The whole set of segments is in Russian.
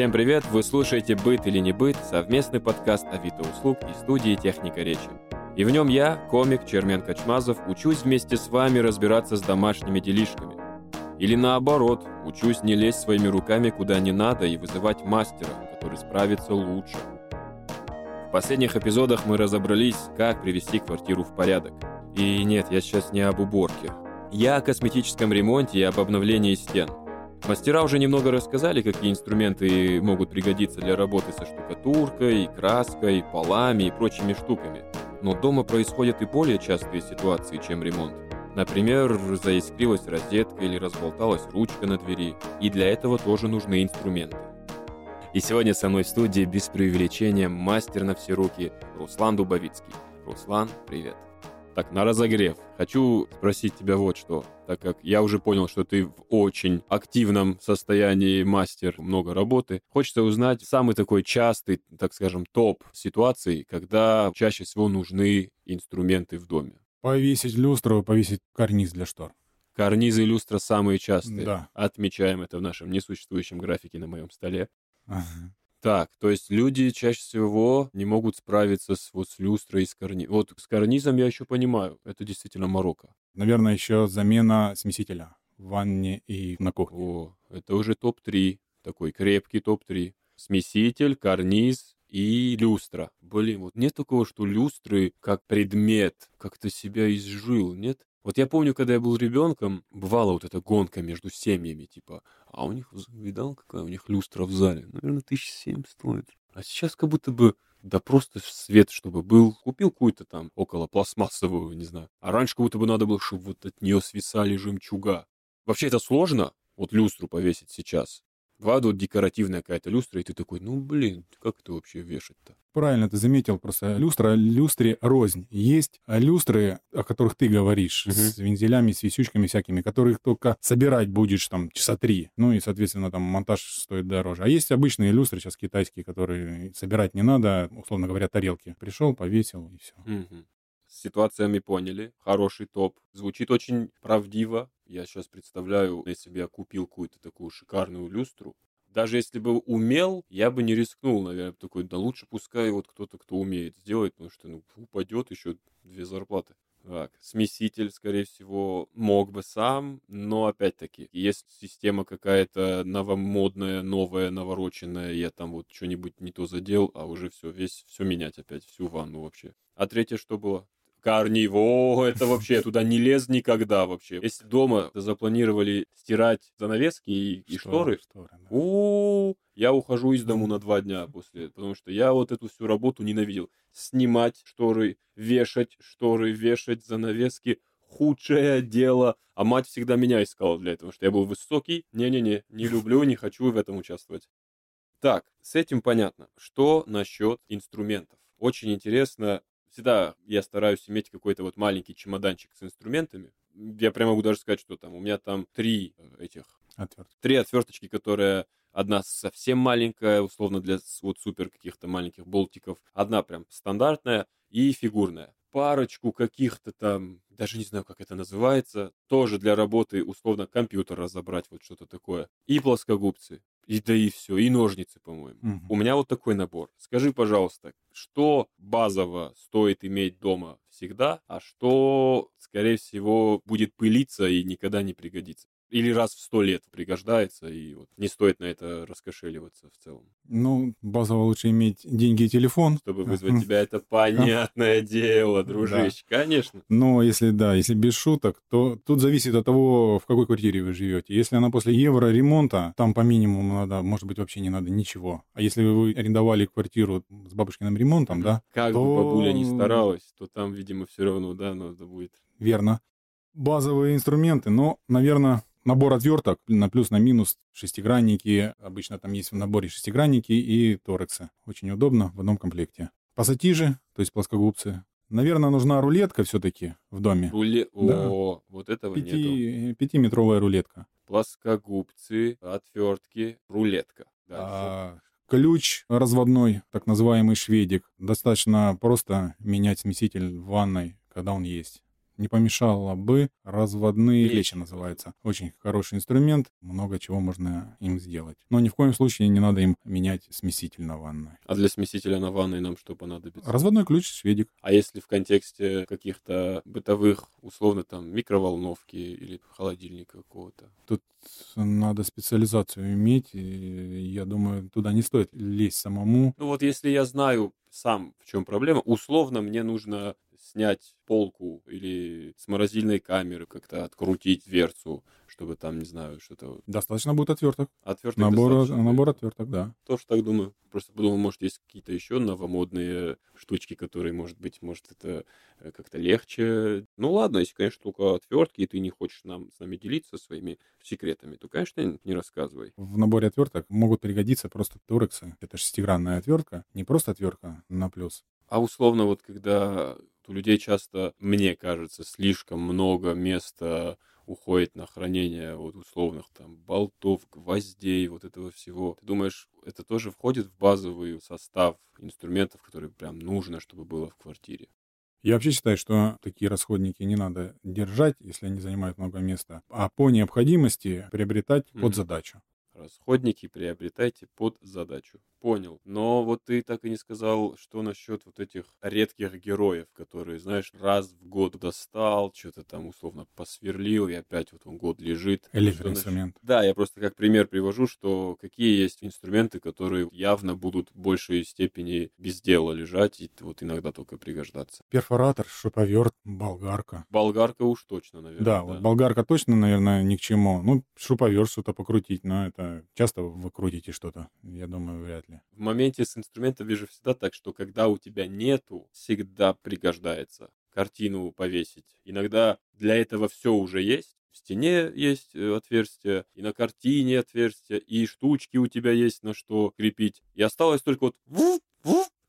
Всем привет! Вы слушаете «Быт или не быт» — совместный подкаст Авито услуг и студии «Техника речи». И в нем я, комик Чермен Качмазов, учусь вместе с вами разбираться с домашними делишками. Или наоборот, учусь не лезть своими руками куда не надо и вызывать мастера, который справится лучше. В последних эпизодах мы разобрались, как привести квартиру в порядок. И нет, я сейчас не об уборке. Я о косметическом ремонте и об обновлении стен. Мастера уже немного рассказали, какие инструменты могут пригодиться для работы со штукатуркой, краской, полами и прочими штуками. Но дома происходят и более частые ситуации, чем ремонт. Например, заискрилась розетка или разболталась ручка на двери, и для этого тоже нужны инструменты. И сегодня со мной в студии без преувеличения мастер на все руки Руслан Дубовицкий. Руслан, привет. Так, на разогрев. Хочу спросить тебя вот что, так как я уже понял, что ты в очень активном состоянии мастер, много работы. Хочется узнать самый такой частый, так скажем, топ ситуаций, когда чаще всего нужны инструменты в доме. Повесить люстру, повесить карниз для штор. Карнизы и люстра самые частые. Да. Отмечаем это в нашем несуществующем графике на моем столе. Ага. Так, то есть люди чаще всего не могут справиться с, вот, с люстрой и с карнизом. Вот с карнизом я еще понимаю, это действительно морока. Наверное, еще замена смесителя в ванне и на кухне. О, это уже топ-3, такой крепкий топ-3. Смеситель, карниз и люстра. Блин, вот нет такого, что люстры как предмет как-то себя изжил, нет? Вот я помню, когда я был ребенком, бывала вот эта гонка между семьями, типа, а у них, видал, какая у них люстра в зале? Наверное, тысяч семь стоит. А сейчас как будто бы, да просто свет, чтобы был. Купил какую-то там около пластмассовую, не знаю. А раньше как будто бы надо было, чтобы вот от нее свисали жемчуга. Вообще это сложно, вот люстру повесить сейчас. Вот декоративная какая-то люстра, и ты такой, ну блин, как это вообще вешать-то? Правильно ты заметил, просто люстра, люстре рознь. Есть люстры, о которых ты говоришь, Мгм. с вензелями, с висючками всякими, которых только собирать будешь там часа три. Ну и, соответственно, там монтаж стоит дороже. А есть обычные люстры сейчас китайские, которые собирать не надо, условно говоря, тарелки. Пришел, повесил и все. Мгм. С ситуациями поняли. Хороший топ. Звучит очень правдиво. Я сейчас представляю, если бы я купил какую-то такую шикарную люстру. Даже если бы умел, я бы не рискнул, наверное. Такой, да лучше пускай вот кто-то, кто умеет сделать, потому что ну, упадет еще две зарплаты. Так, смеситель, скорее всего, мог бы сам, но опять-таки, есть система какая-то новомодная, новая, навороченная, я там вот что-нибудь не то задел, а уже все, весь, все менять опять, всю ванну вообще. А третье что было? Карниво, это вообще, туда не лез никогда вообще. Если дома запланировали стирать занавески и, и шторы, Шторы, да. у я ухожу из дому на два дня после, потому что я вот эту всю работу ненавидел. Снимать шторы, вешать шторы, вешать занавески. Худшее дело. А мать всегда меня искала для этого, что я был высокий. Не-не-не, не люблю, не хочу в этом участвовать. Так, с этим понятно. Что насчет инструментов? Очень интересно. Всегда я стараюсь иметь какой-то вот маленький чемоданчик с инструментами. Я прямо могу даже сказать, что там у меня там три э, этих Отвертка. три отверточки, которые одна совсем маленькая, условно для вот супер каких-то маленьких болтиков, одна прям стандартная и фигурная. Парочку каких-то там, даже не знаю, как это называется, тоже для работы, условно, компьютер разобрать, вот что-то такое. И плоскогубцы. И да и все, и ножницы, по-моему. Мгм. У меня вот такой набор. Скажи, пожалуйста, что базово стоит иметь дома всегда, а что, скорее всего, будет пылиться и никогда не пригодится? Или раз в сто лет пригождается, и вот не стоит на это раскошеливаться в целом. Ну, базово лучше иметь деньги и телефон. Чтобы вызвать тебя, это понятное дело, дружище. Конечно. Но если да, если без шуток, то тут зависит от того, в какой квартире вы живете. Если она после евро ремонта, там по минимуму надо, может быть, вообще не надо ничего. А если вы арендовали квартиру с бабушкиным ремонтом, да, Как то- бы бабуля не старалась, то там, видимо, все равно, да, надо будет. верно. Базовые инструменты, но, наверное, набор отверток на плюс, на минус, шестигранники. Обычно там есть в наборе шестигранники и торексы. Очень удобно в одном комплекте. Пассатижи, то есть плоскогубцы. Наверное, нужна рулетка все-таки в доме. Руле... Да. О, вот этого нету. Пяти, пятиметровая рулетка. Плоскогубцы, отвертки, рулетка. Дальше. А, ключ разводной, так называемый шведик. Достаточно просто менять смеситель в ванной, когда он есть. Не помешало бы разводные Лечи. называется. Очень хороший инструмент, много чего можно им сделать. Но ни в коем случае не надо им менять смеситель на ванной. А для смесителя на ванной нам что понадобится? Разводной ключ, шведик. А если в контексте каких-то бытовых, условно, там, микроволновки или холодильника какого-то? Тут надо специализацию иметь, и я думаю, туда не стоит лезть самому. Ну вот если я знаю сам, в чем проблема, условно мне нужно снять полку или с морозильной камеры как-то открутить дверцу, чтобы там, не знаю, что-то... Достаточно будет отверток. Отверток Набор, набор отверток, да. Тоже так думаю. Просто подумал, может, есть какие-то еще новомодные штучки, которые, может быть, может, это э, как-то легче. Ну ладно, если, конечно, только отвертки, и ты не хочешь нам, с нами делиться своими секретами, то, конечно, не рассказывай. В наборе отверток могут пригодиться просто торексы. Это шестигранная отвертка, не просто отвертка на плюс. А условно, вот когда у людей часто, мне кажется, слишком много места уходит на хранение вот условных там болтов, гвоздей, вот этого всего. Ты думаешь, это тоже входит в базовый состав инструментов, которые прям нужно, чтобы было в квартире? Я вообще считаю, что такие расходники не надо держать, если они занимают много места, а по необходимости приобретать Мгм. под задачу. Расходники приобретайте под задачу. Понял. Но вот ты так и не сказал, что насчет вот этих редких героев, которые, знаешь, раз в год достал, что-то там условно посверлил, и опять вот он год лежит. Что Электроинструмент. насчет- Да, я просто как пример привожу, что какие есть инструменты, которые явно будут в большей степени без дела лежать и вот иногда только пригождаться. Перфоратор, шуруповерт, болгарка. Болгарка уж точно, наверное. Да, вот болгарка точно, наверное, ни к чему. Ну, шуруповерт что-то покрутить, но это часто вы крутите что-то. Я думаю, вряд ли. В моменте с инструментом вижу всегда так, что когда у тебя нету, всегда пригождается картину повесить. Иногда для этого все уже есть. В стене есть э, отверстие, и на картине отверстие, и штучки у тебя есть на что крепить. И осталось только вот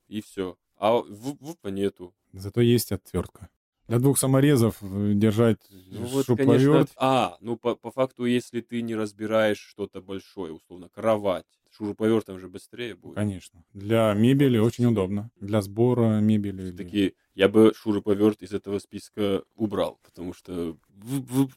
и все. А вуф, вуфа нету. Зато есть отвертка. Для двух саморезов э, держать Ну вот, шуруповерт. конечно, а, ну по, по факту, если ты не разбираешь что-то большое, условно, кровать, шуруповертом же быстрее будет. Конечно. Для мебели очень удобно. Для сбора мебели. Такие, я бы шуруповерт из этого списка убрал, потому что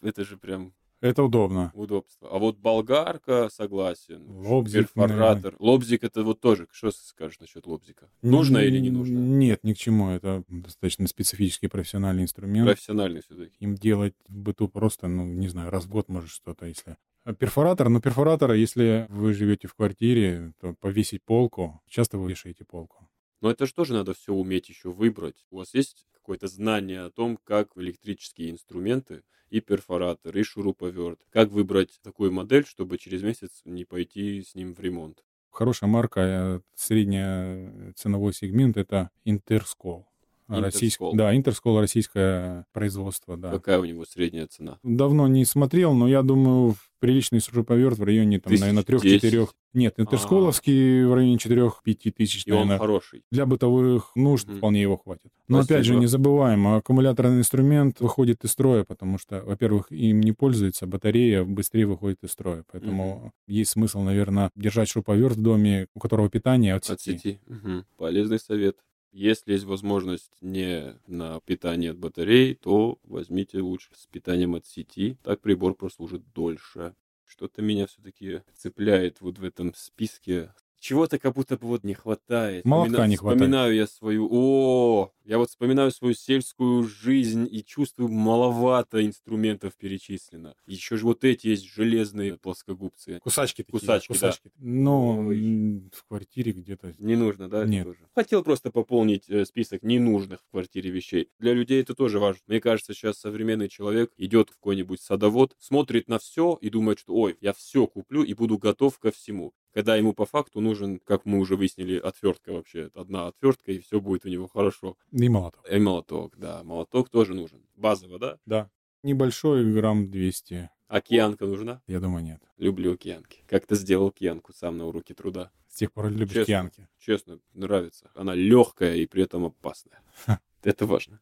это же прям Это удобно. удобство. А вот болгарка, согласен. Лобзик, Перфоратор. Лобзик это вот тоже. Что скажешь насчет лобзика? Нужно или не нужно? Нет, ни к чему. Это достаточно специфический профессиональный инструмент. Профессиональный все-таки. Им делать в быту просто, ну, не знаю, раз в год, может, что-то, если... А Перфоратор, но перфоратора, если вы живете в квартире, то повесить полку, часто вы вешаете полку. Но это же тоже надо все уметь еще выбрать. У вас есть какое-то знание о том, как электрические инструменты и перфоратор, и шуруповерт, как выбрать такую модель, чтобы через месяц не пойти с ним в ремонт. Хорошая марка, э, средний ценовой сегмент — это Интерскол. Российск- Интерскол. Да, Интерскол российское производство, да. Какая у него средняя цена? Давно не смотрел, но я думаю, приличный шуруповерт в районе, там, Тысяч наверное, трех-четырех. Нет, интерсколовский в районе 4-5 тысяч, И он наверное. хороший. Для бытовых нужд Мгм. вполне его хватит. Но опять же, Спасибо. не забываем, аккумуляторный инструмент выходит из строя, потому что, во-первых, им не пользуется, батарея быстрее выходит из строя. Поэтому есть смысл, наверное, держать шуруповерт в доме, у которого питание от сети. От сети. Мгм. Полезный совет. Если есть возможность не на питание от батарей, то возьмите лучше с питанием от сети. Так прибор прослужит дольше. Что-то меня все-таки цепляет вот в этом списке. Чего-то как будто бы вот не хватает. Молотка Вспомина- не хватает. Вспоминаю я свою... О, я вот вспоминаю свою сельскую жизнь и чувствую, маловато инструментов перечислено. Еще же вот эти есть железные плоскогубцы. Кусачки такие. Кусачки, да. Ну, Ой. в квартире где-то. Не нужно, да? Нет. тоже? Хотел просто пополнить э, список ненужных в квартире вещей. Для людей это тоже важно. Мне кажется, сейчас современный человек идет в какой-нибудь садовод, смотрит на все и думает, что ой, я все куплю и буду готов ко всему. Когда ему по факту нужен, как мы уже выяснили, отвертка вообще. Одна отвертка, и все будет у него хорошо. И молоток. И молоток, да. Молоток тоже нужен. Базово, да? Да. Небольшой, грамм 200. Океанка нужна? Я думаю, нет. Люблю океанки. Как-то сделал океанку сам на уроке труда. С тех пор любишь Честно. кианки. Честно, нравится. Она легкая и при этом опасная. Ха. Это важно.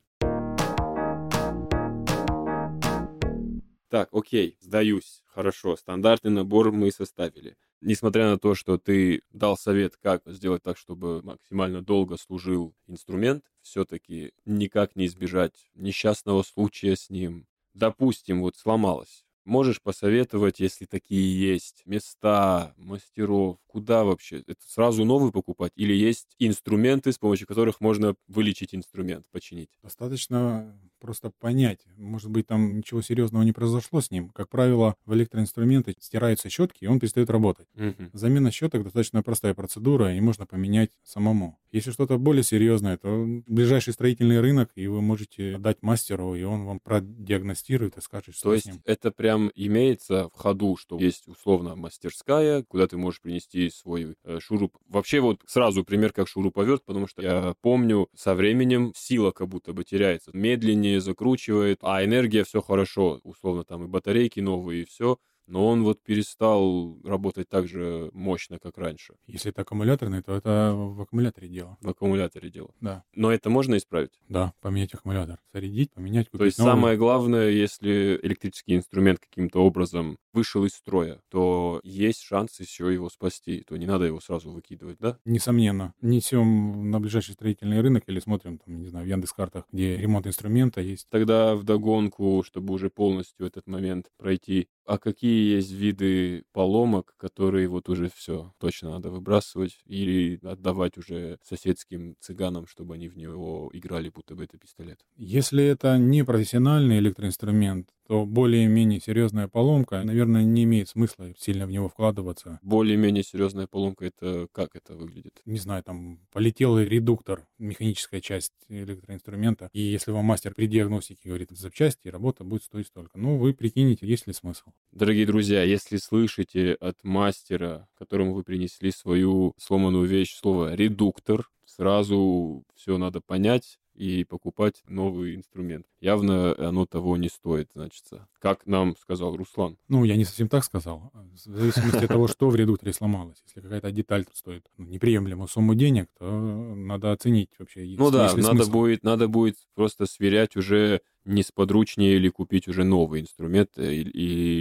Так, окей, сдаюсь. Хорошо, стандартный набор мы составили. Несмотря на то, что ты дал совет, как сделать так, чтобы максимально долго служил инструмент, все-таки никак не избежать несчастного случая с ним. Допустим, вот сломалось. Можешь посоветовать, если такие есть, места, мастеров, куда вообще? Это сразу новый покупать? Или есть инструменты, с помощью которых можно вылечить инструмент, починить? Достаточно просто понять. Может быть, там ничего серьезного не произошло с ним. Как правило, в электроинструменты стираются щетки, и он перестает работать. Мгм. Замена щеток достаточно простая процедура, и можно поменять самому. Если что-то более серьезное, то ближайший строительный рынок, и вы можете дать мастеру, и он вам продиагностирует и скажет, что То с есть ним. это прям имеется в ходу, что есть условно мастерская, куда ты можешь принести свой э, шуруп. Вообще вот сразу пример как шуруповерт, потому что я помню, со временем сила как будто бы теряется. Медленнее закручивает, а энергия все хорошо. Условно там и батарейки новые, и все. Но он вот перестал работать так же мощно, как раньше. Если это аккумуляторный, то это в аккумуляторе дело. В аккумуляторе дело. Да, Но это можно исправить? да, поменять аккумулятор. Зарядить, поменять, купить То есть новый. самое главное, если электрический инструмент каким-то образом вышел из строя, то есть шанс еще его спасти, то не надо его сразу выкидывать, да? Несомненно. Несем на ближайший строительный рынок или смотрим, там, не знаю, в Яндекс.Картах, где ремонт инструмента есть. Тогда вдогонку, чтобы уже полностью этот момент пройти, а какие есть виды поломок, которые вот уже все точно надо выбрасывать или отдавать уже соседским цыганам, чтобы они в него играли, будто бы это пистолет? Если это не профессиональный электроинструмент, то более-менее серьезная поломка, наверное, не имеет смысла сильно в него вкладываться. Более-менее серьезная поломка, это как это выглядит? Не знаю, там полетел редуктор, механическая часть электроинструмента, и если вам мастер при диагностике говорит запчасти, работа будет стоить столько. Ну, вы прикинете, есть ли смысл. Дорогие друзья, если слышите от мастера, которому вы принесли свою сломанную вещь, слово «редуктор», сразу все надо понять и покупать новый инструмент. Явно оно того не стоит, значит. Как нам сказал Руслан. Ну, я не совсем так сказал. В зависимости от того, что в редукторе сломалось. Если какая-то деталь стоит ну, неприемлемую сумму денег, то надо оценить вообще. Ну да, надо будет, надо будет просто сверять уже не сподручнее или купить уже новый инструмент, э, и,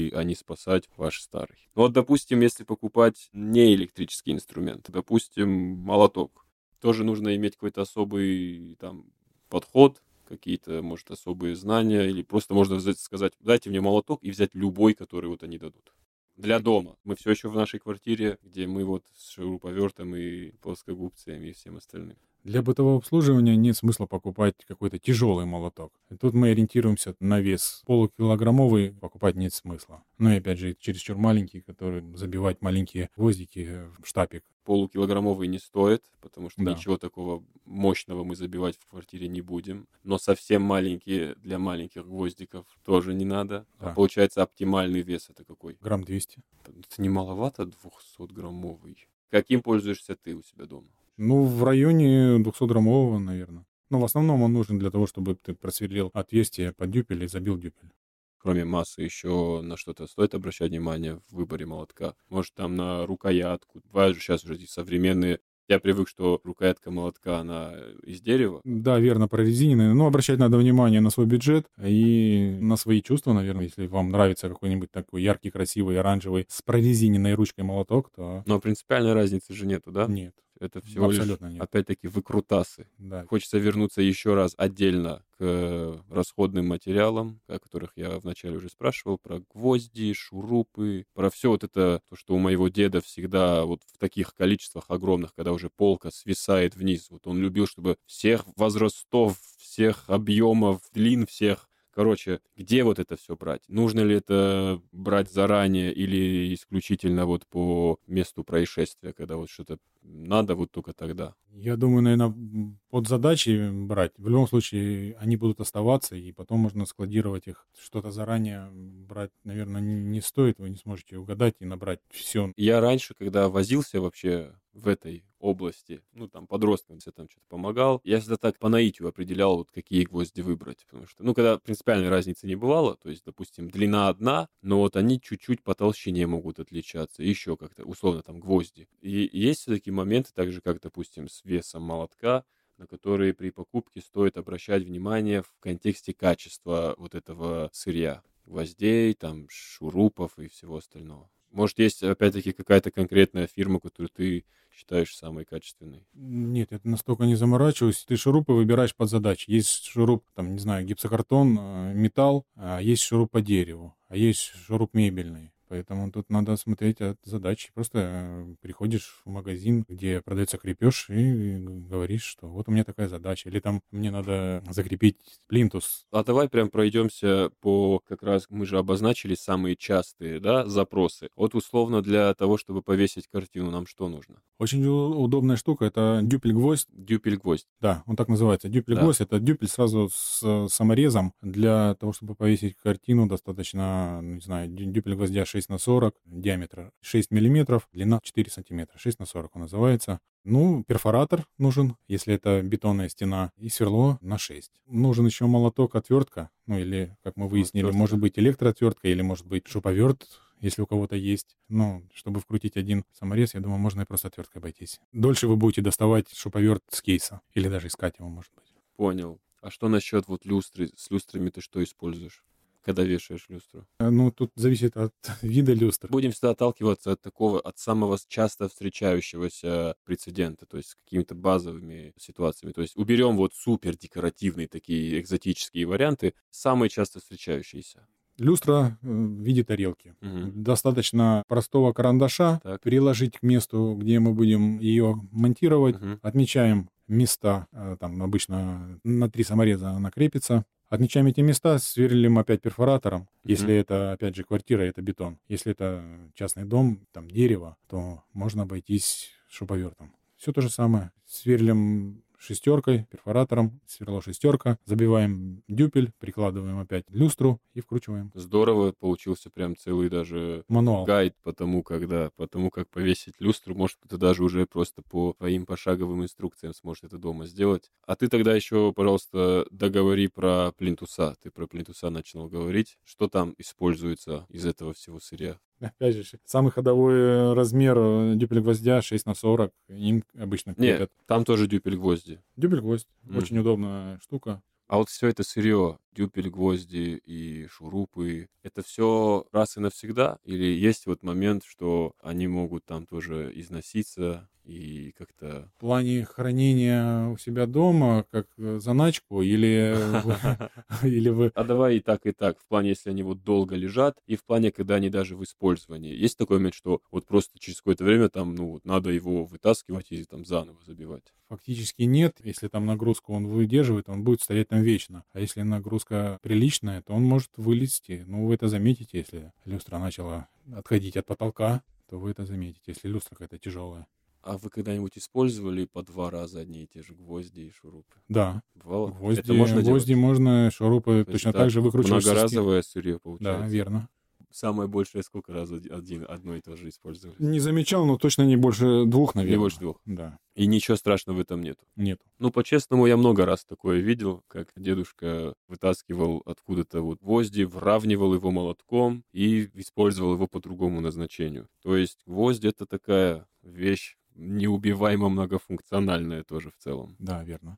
и- а не спасать ваш старый. Ну Вот, допустим, если покупать не электрический инструмент, допустим, молоток, тоже нужно иметь какой-то особый там подход, какие-то, может, особые знания, или просто можно взять- сказать, дайте мне молоток и взять любой, который вот они дадут. Для дома. Мы все еще в нашей квартире, где мы вот с шуруповертом и плоскогубцами и всем остальным. Для бытового обслуживания нет смысла покупать какой-то тяжелый молоток. И тут мы ориентируемся на вес. Полукилограммовый покупать нет смысла. Ну и опять же, чересчур маленький, который забивать маленькие гвоздики в штапик. полукилограммовый не стоит, потому что Да. ничего такого мощного мы забивать в квартире не будем. Но совсем маленькие для маленьких гвоздиков тоже не надо. А Да. получается оптимальный вес это какой? Грамм 200. Это не маловато 200-граммовый. Каким пользуешься ты у себя дома? Ну, в районе 200-граммового, наверное. Но в основном он нужен для того, чтобы ты просверлил отверстие под дюпель и забил дюпель. Кроме массы, еще на что-то стоит обращать внимание в выборе молотка? Может, там на рукоятку? Бывают же сейчас уже эти современные... Я привык, что рукоятка молотка, она из дерева. Да, верно, прорезиненный. Но обращать надо внимание на свой бюджет и на свои чувства, наверное. Если вам нравится какой-нибудь такой яркий, красивый, оранжевый с прорезиненной ручкой молоток, то Но принципиальной разницы же нету, да? нет. Это всего Абсолютно лишь, нет. опять-таки, выкрутасы. Да. Хочется вернуться еще раз отдельно к расходным материалам, о которых я вначале уже спрашивал, про гвозди, шурупы, про все вот это, то, что у моего деда всегда вот в таких количествах огромных, когда уже полка свисает вниз. Вот он любил, чтобы всех возрастов, всех объемов, длин всех Короче, где вот это все брать? Нужно ли это брать заранее или исключительно вот по месту происшествия, когда вот что-то надо вот только тогда? Я думаю, наверное, под задачи брать. В любом случае, они будут оставаться, и потом можно складировать их. Что-то заранее брать, наверное, не стоит. Вы не сможете угадать и набрать все. Я раньше, когда возился вообще в этой области, ну, там, подросткам, если там что-то помогал, я всегда так по наитию определял, вот какие гвозди выбрать, потому что, ну, когда принципиальной разницы не бывало, то есть, допустим, длина одна, но вот они чуть-чуть по толщине могут отличаться, еще как-то, условно, там, гвозди. И есть все-таки моменты, так же, как, допустим, с весом молотка, на которые при покупке стоит обращать внимание в контексте качества вот этого сырья, гвоздей, там, шурупов и всего остального. Может, есть, опять-таки, какая-то конкретная фирма, которую ты считаешь самой качественной? Нет, это настолько не заморачиваюсь. Ты шурупы выбираешь под задачи. Есть шуруп, там, не знаю, гипсокартон, э, металл, а есть шуруп по дереву, а есть шуруп мебельный. Поэтому тут надо смотреть от задачи. Просто э, приходишь в магазин, где продается крепеж, и говоришь, что вот у меня такая задача. Или там мне надо закрепить плинтус. А давай прям пройдемся по, как раз мы же обозначили самые частые, да, запросы. Вот условно для того, чтобы повесить картину, нам что нужно? Очень удобная штука — это дюпель-гвоздь. Дюпель-гвоздь. Да, он так называется. Дюпель-гвоздь да. — это дюпель сразу с саморезом. Для того, чтобы повесить картину, достаточно, не знаю, дюпель-гвоздя 6 6 на 40 диаметра 6 миллиметров, длина 4 сантиметра, 6 на 40 он называется. Ну, перфоратор нужен, если это бетонная стена, и сверло на 6. Нужен еще молоток, отвертка, ну или, как мы выяснили, отвертка. может быть электроотвертка или может быть шуповерт, если у кого-то есть. Ну, чтобы вкрутить один саморез, я думаю, можно и просто отверткой обойтись. Дольше вы будете доставать шуповерт с кейса или даже искать его, может быть. Понял. А что насчет вот люстры? С люстрами ты что используешь? Когда вешаешь люстру? Э, ну, тут зависит от вида люстры. Будем всегда отталкиваться от такого, от самого часто встречающегося прецедента, то есть с какими-то базовыми ситуациями. То есть уберем вот супер декоративные такие экзотические варианты, самые часто встречающиеся. Люстра э, в виде тарелки. Угу. Достаточно простого карандаша так. приложить к месту, где мы будем ее монтировать. Угу. Отмечаем места, э, там обычно на три самореза она крепится. Отмечаем эти места, сверлим опять перфоратором. Если mm-hmm. это, опять же, квартира, это бетон. Если это частный дом, там дерево, то можно обойтись шуповертом. Все то же самое. Сверлим шестеркой, перфоратором, сверло шестерка, забиваем дюпель, прикладываем опять люстру и вкручиваем. Здорово, получился прям целый даже Мануал. гайд по тому, когда, по тому, как повесить люстру. Может, ты даже уже просто по твоим пошаговым инструкциям сможешь это дома сделать. А ты тогда еще, пожалуйста, договори про плинтуса. Ты про плинтуса начал говорить. Что там используется из этого всего сырья? Опять же, самый ходовой э, размер э, дюпель гвоздя 6 на 40. Им обычно крепят. Нет, там тоже дюпель гвозди. Дюпель гвоздь. Mm. Очень удобная штука. А вот все это сырье, дюпель, гвозди и шурупы, это все раз и навсегда? Или есть вот момент, что они могут там тоже износиться, и как-то... В плане хранения у себя дома, как э, заначку, или, или вы... А давай и так, и так. В плане, если они вот долго лежат, и в плане, когда они даже в использовании. Есть такой момент, что вот просто через какое-то время там, ну, вот надо его вытаскивать и там заново забивать? Фактически нет. Если там нагрузку он выдерживает, он будет стоять там вечно. А если нагрузка приличная, то он может вылезти. Ну, вы это заметите, если люстра начала отходить от потолка, то вы это заметите, если люстра какая-то тяжелая. А вы когда-нибудь использовали по два раза одни и те же гвозди и шурупы? Да. Бывало? Гвозди, Это можно гвозди делать? можно, шурупы То точно так же выкручивать. Многоразовое сырье получается. Да, верно. Самое большее сколько раз один, одно и то же использовали? Не замечал, но точно не больше двух, наверное. Не больше двух? Да. И ничего страшного в этом нет? Нет. Ну, по-честному, я много раз такое видел, как дедушка вытаскивал откуда-то вот гвозди, вравнивал его молотком и использовал его по другому назначению. То есть гвоздь — это такая вещь, неубиваемо многофункциональная тоже в целом. Да, верно.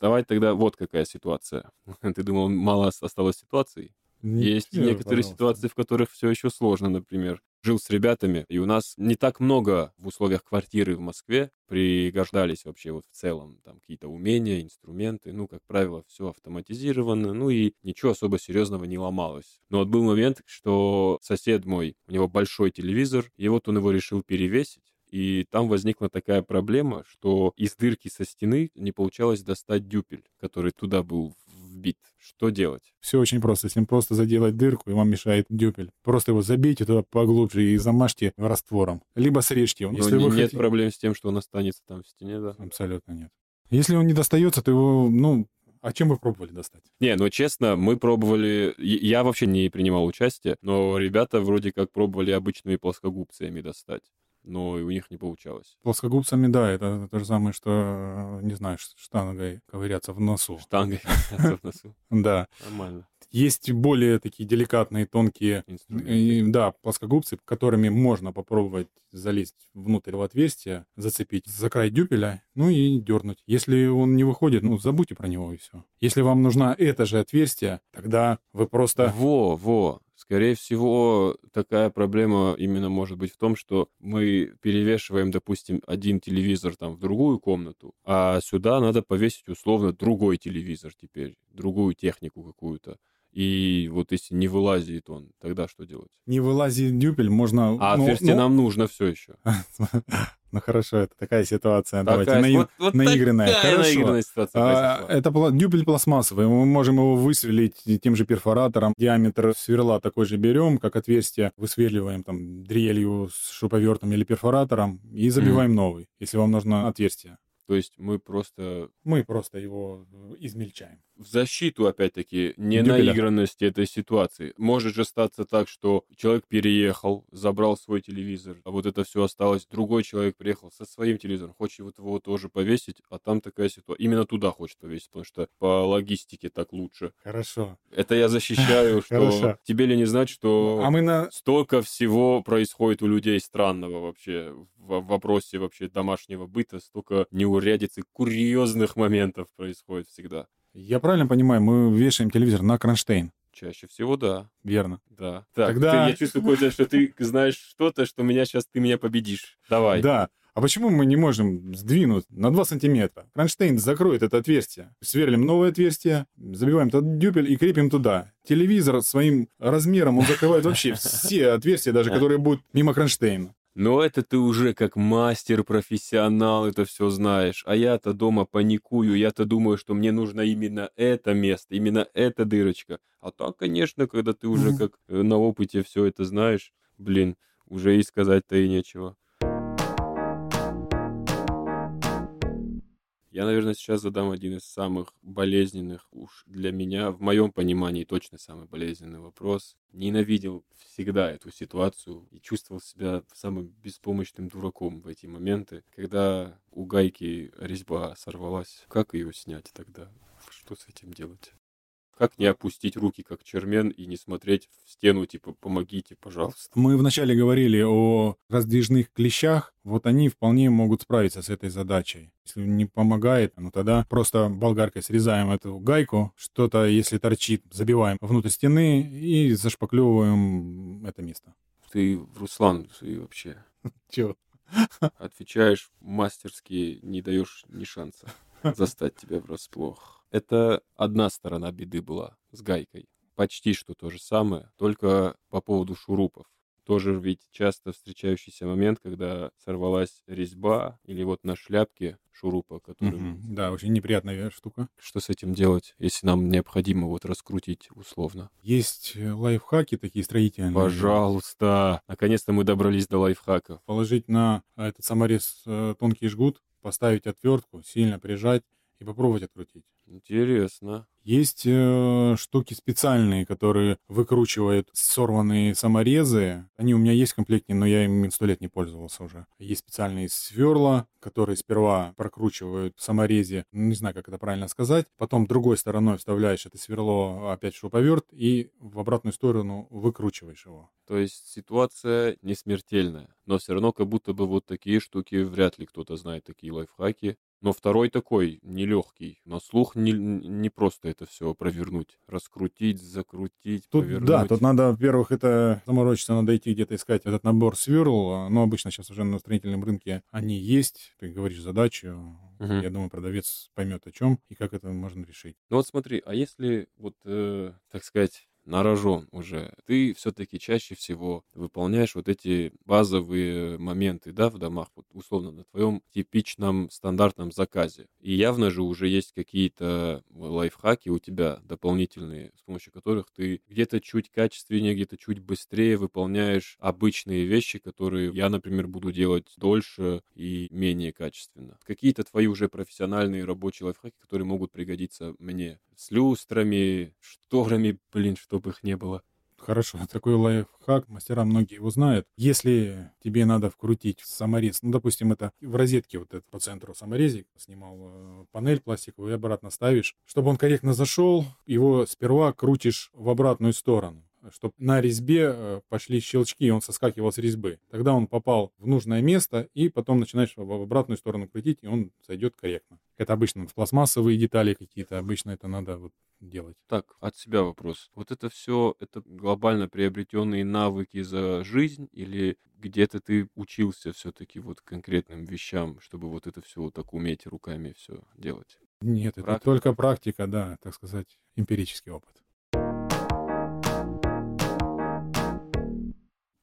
Давай тогда вот какая ситуация. Ты думал, мало осталось ситуаций? Есть Нет, некоторые пожалуйста. ситуации, в которых все еще сложно, например. Жил с ребятами, и у нас не так много в условиях квартиры в Москве пригождались вообще вот в целом там какие-то умения, инструменты. Ну, как правило, все автоматизировано, ну и ничего особо серьезного не ломалось. Но вот был момент, что сосед мой, у него большой телевизор, и вот он его решил перевесить и там возникла такая проблема, что из дырки со стены не получалось достать дюпель, который туда был вбит. Что делать? Все очень просто. Если просто заделать дырку, и вам мешает дюпель, просто его забейте туда поглубже и замажьте раствором. Либо срежьте его. Но Если не, вы нет хотите... проблем с тем, что он останется там в стене, да? Абсолютно нет. Если он не достается, то его, ну, а чем вы пробовали достать? Не, ну честно, мы пробовали... Я вообще не принимал участие, но ребята вроде как пробовали обычными плоскогубцами достать но и у них не получалось. Плоскогубцами, да, это то же самое, что, не знаю, штангой ковыряться в носу. Штангой ковыряться в носу. Да. Нормально. Есть более такие деликатные, тонкие, э, да, плоскогубцы, которыми можно попробовать залезть внутрь в отверстие, зацепить за край дюпеля, ну и дернуть. Если он не выходит, ну забудьте про него и все. Если вам нужна это же отверстие, тогда вы просто... Во, во. Скорее всего, такая проблема именно может быть в том, что мы перевешиваем, допустим, один телевизор там в другую комнату, а сюда надо повесить условно другой телевизор теперь, другую технику какую-то. И вот если не вылазит он, тогда что делать? Не вылазит дюпель, можно... А ну, отверстие ну, нам нужно все еще. Ну хорошо, это такая ситуация. Давайте Такая- наи- вот- вот наигранная. такая Хорошо. наигранная ситуация А, это дюбель пластмассовый. Мы можем его высверлить тем же перфоратором. Диаметр сверла такой же берем, как отверстие. Высверливаем там дрелью с шуруповертом или перфоратором и забиваем новый, если вам нужно отверстие. То есть мы просто Мы просто его э, измельчаем. в защиту, опять-таки, не Дюбеля. наигранности этой ситуации. Может же статься так, что человек переехал, забрал свой телевизор, а вот это все осталось. Другой человек приехал со своим телевизором, хочет вот его тоже повесить, а там такая ситуация. Именно туда хочет повесить, потому что по логистике так лучше. Хорошо. Это я защищаю, что тебе ли не знать, что А мы на... столько всего происходит у людей странного вообще в вопросе вообще домашнего быта, столько неурядиц и курьезных моментов происходит всегда. Я правильно понимаю, мы вешаем телевизор на кронштейн, Чаще всего, да. верно? Да. Так, Тогда- ты- я чувствую, Костя, что ты знаешь что-то, что меня сейчас ты меня победишь. Давай. Да. А почему мы не можем сдвинуть на 2 сантиметра? Кронштейн закроет это отверстие. Сверлим новое отверстие, забиваем тот дюпель и крепим туда. Телевизор своим размером, он закрывает вообще все отверстия, даже которые будут мимо кронштейна. Но это ты уже как мастер, профессионал, это все знаешь. А я-то дома паникую, я-то думаю, что мне нужно именно это место, именно эта дырочка. А так, конечно, когда ты уже как э, на опыте все это знаешь, блин, уже и сказать-то и нечего. Я, наверное, сейчас задам один из самых болезненных уж для меня, в моем понимании, точно самый болезненный вопрос. Ненавидел всегда эту ситуацию и чувствовал себя самым беспомощным дураком в эти моменты, когда у гайки резьба сорвалась. Как ее снять тогда? Что с этим делать? Как не опустить руки, как чермен, и не смотреть в стену, типа, помогите, пожалуйста. Мы вначале говорили о раздвижных клещах. Вот они вполне могут справиться с этой задачей. Если не помогает, ну тогда просто болгаркой срезаем эту гайку, что-то, если торчит, забиваем внутрь стены и зашпаклевываем это место. Ты, Руслан, ты вообще Чего? отвечаешь мастерски, не даешь ни шанса застать тебя врасплох. Это одна сторона беды была с гайкой. Почти что то же самое, только по поводу шурупов. Тоже ведь часто встречающийся момент, когда сорвалась резьба или вот на шляпке шурупа, который... Мгм. Да, очень неприятная штука. Что с этим делать, если нам необходимо вот раскрутить условно? Есть э, лайфхаки такие строительные. Пожалуйста! Наконец-то мы добрались до лайфхаков. Положить на этот саморез э, тонкий жгут, поставить отвертку, сильно прижать и попробовать открутить. Интересно. Есть э, штуки специальные, которые выкручивают сорванные саморезы. Они у меня есть в комплекте, но я им сто лет не пользовался уже. Есть специальные сверла, которые сперва прокручивают в саморезе, ну, не знаю, как это правильно сказать. Потом другой стороной вставляешь это сверло опять в шуруповерт и в обратную сторону выкручиваешь его. То есть ситуация не смертельная, но все равно как будто бы вот такие штуки вряд ли кто-то знает, такие лайфхаки. Но второй такой, нелегкий. На слух не, не просто это все провернуть. Раскрутить, закрутить, Тут, повернуть. да, тут надо, во-первых, это заморочиться, надо идти где-то искать этот набор сверл, но обычно сейчас уже на строительном рынке они есть. Ты говоришь задачу, Мгм. я думаю, продавец поймет о чем и как это можно решить. Ну вот смотри, а если вот, э, так сказать, на рожон уже, ты все-таки чаще всего выполняешь вот эти базовые моменты, да, в домах, вот условно на твоем типичном стандартном заказе. И явно же уже есть какие-то лайфхаки у тебя дополнительные, с помощью которых ты где-то чуть качественнее, где-то чуть быстрее выполняешь обычные вещи, которые я, например, буду делать дольше и менее качественно. Какие-то твои уже профессиональные рабочие лайфхаки, которые могут пригодиться мне с люстрами, шторами, блин, чтобы их не было. Хорошо, такой лайфхак, мастера многие его знают. Если тебе надо вкрутить саморез, ну, допустим, это в розетке вот это по центру саморезик, снимал э, панель пластиковую и обратно ставишь, чтобы он корректно зашел, его сперва крутишь в обратную сторону чтобы на резьбе э, пошли щелчки, и он соскакивал с резьбы. Тогда он попал в нужное место, и потом начинаешь в обратную сторону крутить, и он сойдет корректно. Это обычно в пластмассовые детали какие-то, обычно это надо вот делать. Так, от себя вопрос. Вот это все, это глобально приобретенные навыки за жизнь или где-то ты учился все-таки вот конкретным вещам, чтобы вот это все вот так уметь руками все делать? Нет, практика? это только практика, да, так сказать, эмпирический опыт.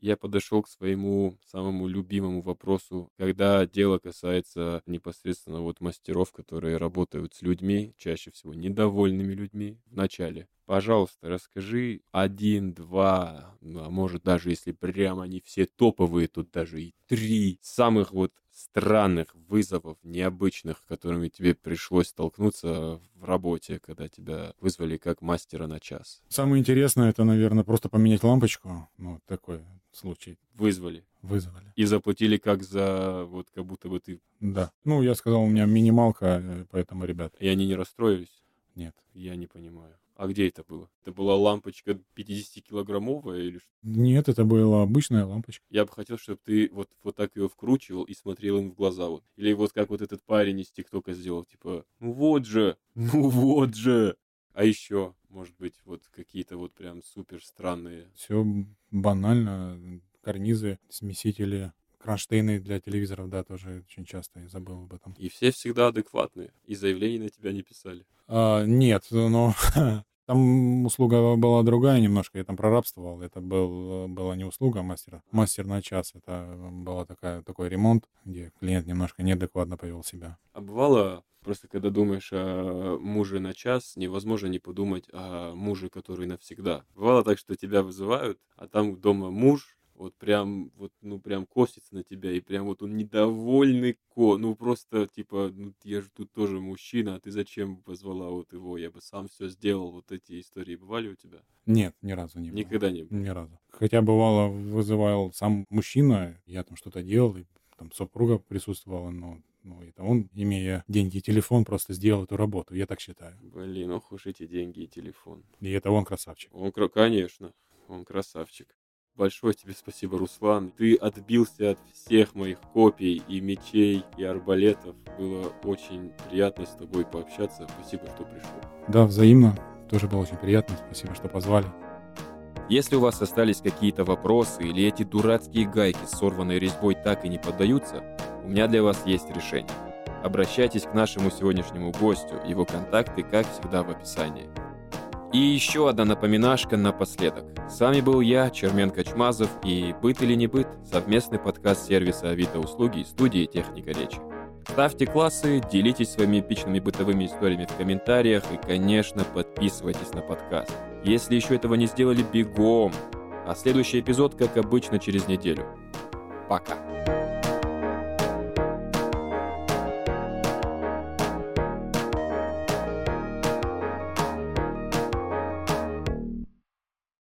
Я подошел к своему самому любимому вопросу, когда дело касается непосредственно вот мастеров, которые работают с людьми, чаще всего недовольными людьми в начале. Пожалуйста, расскажи один, два, ну, а может даже если прямо они все топовые, тут даже и три самых вот странных вызовов, необычных, которыми тебе пришлось столкнуться в работе, когда тебя вызвали как мастера на час? Самое интересное, это, наверное, просто поменять лампочку. Ну, такой случай. Вызвали? Вызвали. И заплатили как за, вот как будто бы ты... Да. Ну, я сказал, у меня минималка, э, поэтому, ребят. И они не расстроились? Нет. Я не понимаю. А где это было? Это была лампочка 50-килограммовая или что? Нет, это была обычная лампочка. Я бы хотел, чтобы ты вот, вот так ее вкручивал и смотрел им в глаза. Вот. Или вот как вот этот парень из ТикТока сделал, типа, ну вот же, ну вот же. А еще, может быть, вот какие-то вот прям супер странные. Все банально. Карнизы, смесители, кронштейны для телевизоров, да, тоже очень часто, я забыл об этом. И все всегда адекватные, и заявлений на тебя не писали. А, нет, но там услуга была другая немножко, я там прорабствовал, это был, была не услуга мастера, мастер на час, это был такой ремонт, где клиент немножко неадекватно повел себя. А бывало Просто когда думаешь о муже на час, невозможно не подумать о муже, который навсегда. Бывало так, что тебя вызывают, а там дома муж, вот прям, вот, ну, прям косится на тебя, и прям вот он недовольный ко, ну, просто, типа, ну, я же тут тоже мужчина, а ты зачем позвала вот его, я бы сам все сделал, вот эти истории бывали у тебя? Нет, ни разу не было. Никогда не было? Ни разу. Хотя бывало, вызывал сам мужчина, я там что-то делал, и там супруга присутствовала, но ну, это он, имея деньги и телефон, просто сделал эту работу. Я так считаю. Блин, ох уж эти деньги и телефон. И это он красавчик. Он, конечно, он красавчик. Большое тебе спасибо, Руслан. Ты отбился от всех моих копий и мечей, и арбалетов. Было очень приятно с тобой пообщаться. Спасибо, что пришел. Да, взаимно. Тоже было очень приятно. Спасибо, что позвали. Если у вас остались какие-то вопросы или эти дурацкие гайки с сорванной резьбой так и не поддаются, у меня для вас есть решение. Обращайтесь к нашему сегодняшнему гостю, его контакты, как всегда, в описании. И еще одна напоминашка напоследок. С вами был я, Чермен Качмазов, и «Быт или не быт» — совместный подкаст сервиса Авито услуги студии «Техника речи». Ставьте классы, делитесь своими эпичными бытовыми историями в комментариях и, конечно, подписывайтесь на подкаст. Если еще этого не сделали, бегом! А следующий эпизод, как обычно, через неделю. Пока!